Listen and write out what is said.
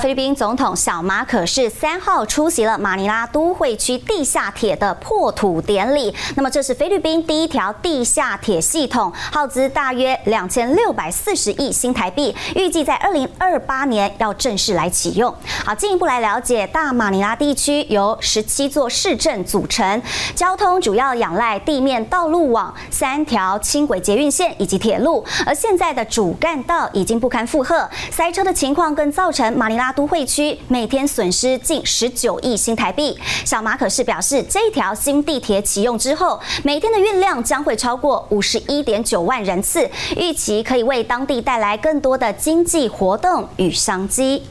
菲律宾总统小马可是三号出席了马尼拉都会区地下铁的破土典礼。那么，这是菲律宾第一条地下铁系统，耗资大约两千六百四十亿新台币，预计在二零二八年要正式来启用。好，进一步来了解，大马尼拉地区由十七座市镇组成，交通主要仰赖地面道路网、三条轻轨捷运线以及铁路。而现在的主干道已经不堪负荷，塞车的情况更造成马尼拉都会区每天损失近十九亿新台币。小马可是表示，这条新地铁启用之后，每天的运量将会超过五十一点九万人次，预期可以为当地带来更多的经济活动与商机。